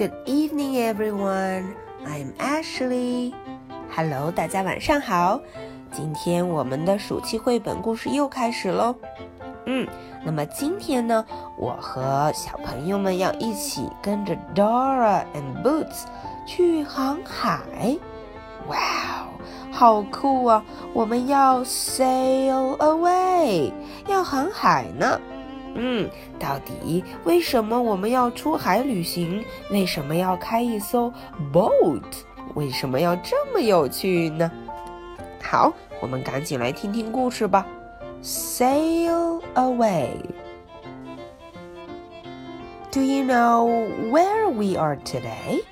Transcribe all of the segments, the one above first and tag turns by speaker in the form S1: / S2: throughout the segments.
S1: Good evening, everyone. I'm Ashley. Hello，大家晚上好。今天我们的暑期绘本故事又开始喽。嗯，那么今天呢，我和小朋友们要一起跟着 Dora and Boots 去航海。哇哦，好酷啊！我们要 sail away，要航海呢。嗯，到底为什么我们要出海旅行？为什么要开一艘 boat？为什么要这么有趣呢？好，我们赶紧来听听故事吧。Sail away. Do you know where we are today?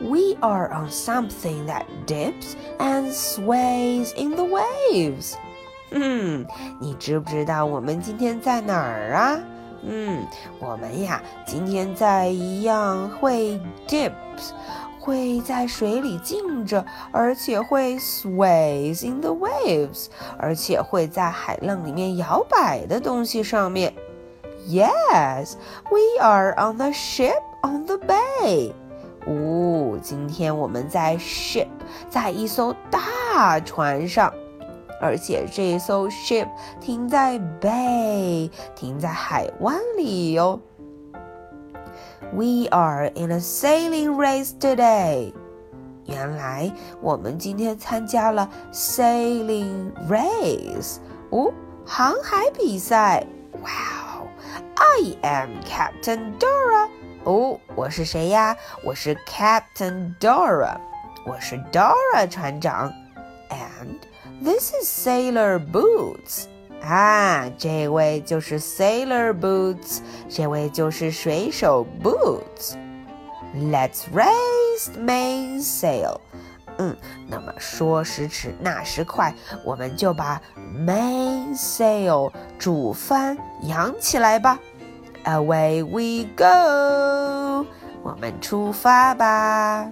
S1: We are on something that dips and sways in the waves. 嗯，你知不知道我们今天在哪儿啊？嗯，我们呀，今天在一样会 dips，会在水里浸着，而且会 sways in the waves，而且会在海浪里面摇摆的东西上面。Yes, we are on the ship on the bay. 哦，今天我们在 ship，在一艘大船上。而且这艘 ship 停在 bay，停在海湾里哟。We are in a sailing race today。原来我们今天参加了 sailing race，哦，航海比赛。Wow，I am Captain Dora。哦，我是谁呀？我是 Captain Dora，我是 Dora 船长。And this is Sailor Boots. 啊，这位就是 Sailor Boots，这位就是水手 Boots。Let's raise the mainsail。嗯，那么说时迟，那时快，我们就把 mainsail 主帆扬起来吧。Away we go，我们出发吧。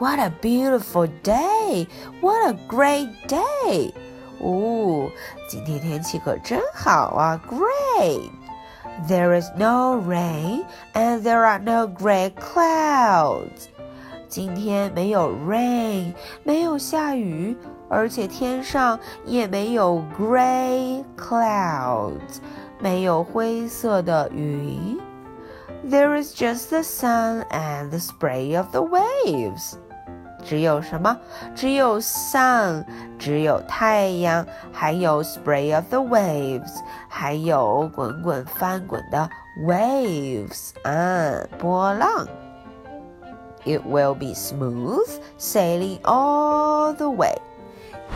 S1: What a beautiful day! What a great day! 哦，今天天气可真好啊！Great! There is no rain and there are no gray clouds. 今天没有 rain，没有下雨，而且天上也没有 gray clouds，没有灰色的云。There is just the sun and the spray of the waves. 只有什么？只有 sun，只有太阳，还有 spray of the waves，还有滚滚翻滚的 waves 啊，波浪。It will be smooth sailing all the way。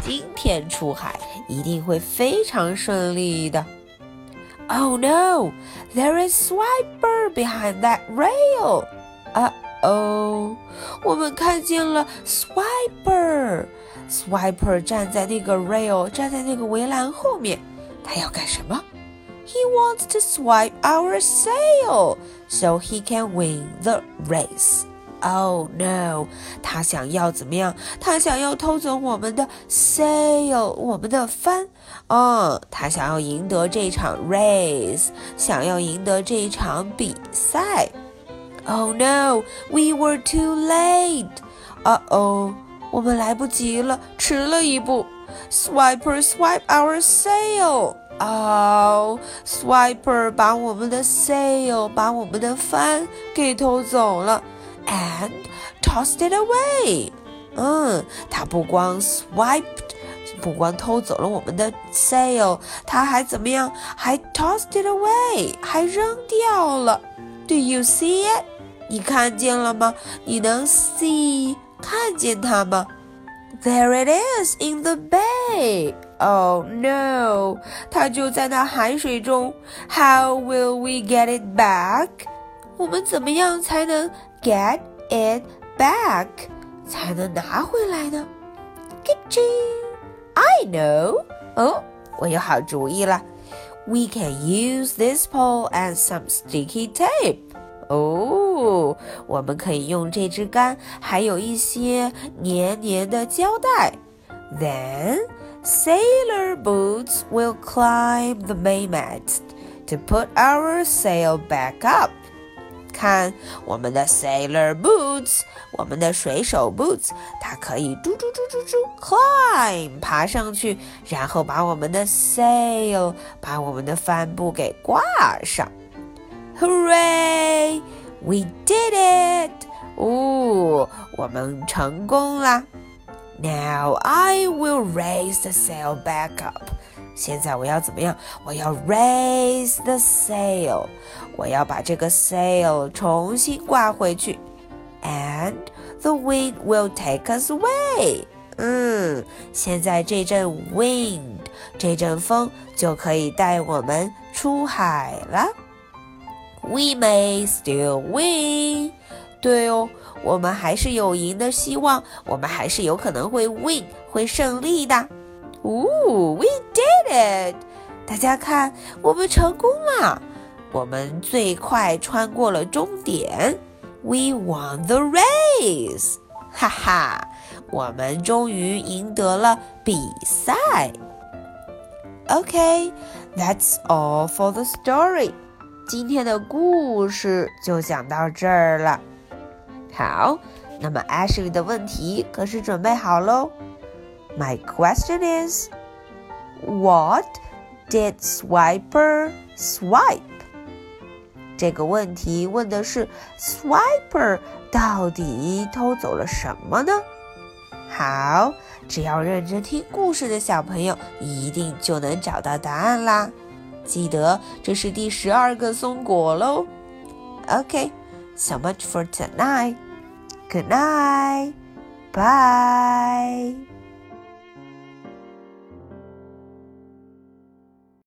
S1: 今天出海一定会非常顺利的。Oh no! There is Swiper behind that rail. 啊。 哦，我们看见了 Swiper。Swiper 站在那个 rail，站在那个围栏后面，他要干什么？He wants to swipe our sail so he can win the race. Oh no！他想要怎么样？他想要偷走我们的 sail，我们的帆。哦，他想要赢得这场 race，想要赢得这场比赛。Oh no, we were too late. Uh oh，我们来不及了，迟了一步。Swiper swipe our sail. Oh, Swiper 把我们的 sail，把我们的帆给偷走了，and tossed it away. 嗯，他不光 swiped，不光偷走了我们的 sail，他还怎么样？还 tossed it away，还扔掉了。Do you see it? 你看见了吗？你能 see 看见它吗？There it is in the bay. Oh no！它就在那海水中。How will we get it back？我们怎么样才能 get it back？才能拿回来呢？Kitchen，I know。哦，我有好主意了。We can use this pole and some sticky tape. 哦，我们可以用这支杆，还有一些黏黏的胶带。Then sailor boots will climb the mainmast to put our sail back up。看我们的 sailor boots，我们的水手 boots，它可以嘟嘟嘟嘟嘟 climb 爬上去，然后把我们的 sail 把我们的帆布给挂上。Hooray! We did it! 哦，我们成功啦！Now I will raise the sail back up. 现在我要怎么样？我要 raise the sail，我要把这个 sail 重新挂回去，and the wind will take us away。嗯，现在这阵 wind，这阵风就可以带我们出海了。 We may still win。对哦，我们还是有赢的希望，我们还是有可能会 win，会胜利的。Ooh, we did it！大家看，我们成功了，我们最快穿过了终点。We won the race！哈哈，我们终于赢得了比赛。Okay，that's all for the story。 今天的故事就讲到这儿了。好，那么 Ashley 的问题可是准备好喽？My question is What did Swiper swipe? 这个问题问的是 Swiper 到底偷走了什么呢？好，只要认真听故事的小朋友一定就能找到答案啦。记得这是第十二个松果喽。OK，so much for tonight. Good night. Bye.